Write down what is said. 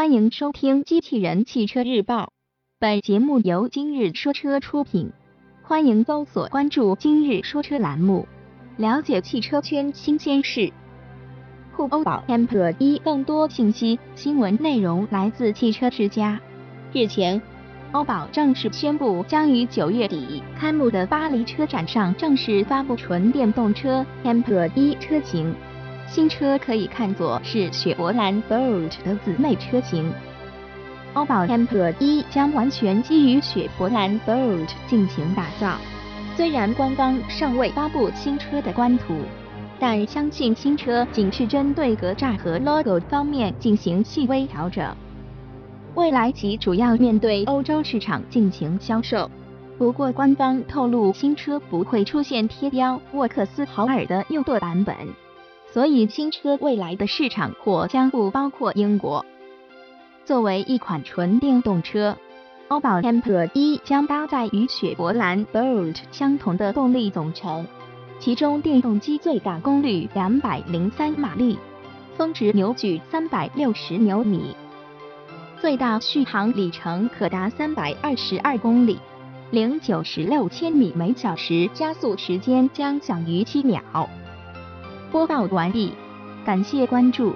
欢迎收听《机器人汽车日报》，本节目由今日说车出品。欢迎搜索关注“今日说车”栏目，了解汽车圈新鲜事。酷欧宝 Temper 一更多信息新闻内容来自汽车之家。日前，欧宝正式宣布将于九月底开幕的巴黎车展上正式发布纯电动车 Temper 一车型。新车可以看作是雪佛兰 Bolt 的姊妹车型。欧宝 Temper 一将完全基于雪佛兰 Bolt 进行打造。虽然官方尚未发布新车的官图，但相信新车仅是针对格栅和 logo 方面进行细微调整。未来其主要面对欧洲市场进行销售。不过官方透露，新车不会出现贴标沃克斯豪尔的右舵版本。所以新车未来的市场或将不包括英国。作为一款纯电动车，欧宝 Temper 一将搭载与雪佛兰 Bolt 相同的动力总成，其中电动机最大功率两百零三马力，峰值扭矩三百六十牛米，最大续航里程可达三百二十二公里，零九十六千米每小时加速时间将小于七秒。播报完毕，感谢关注。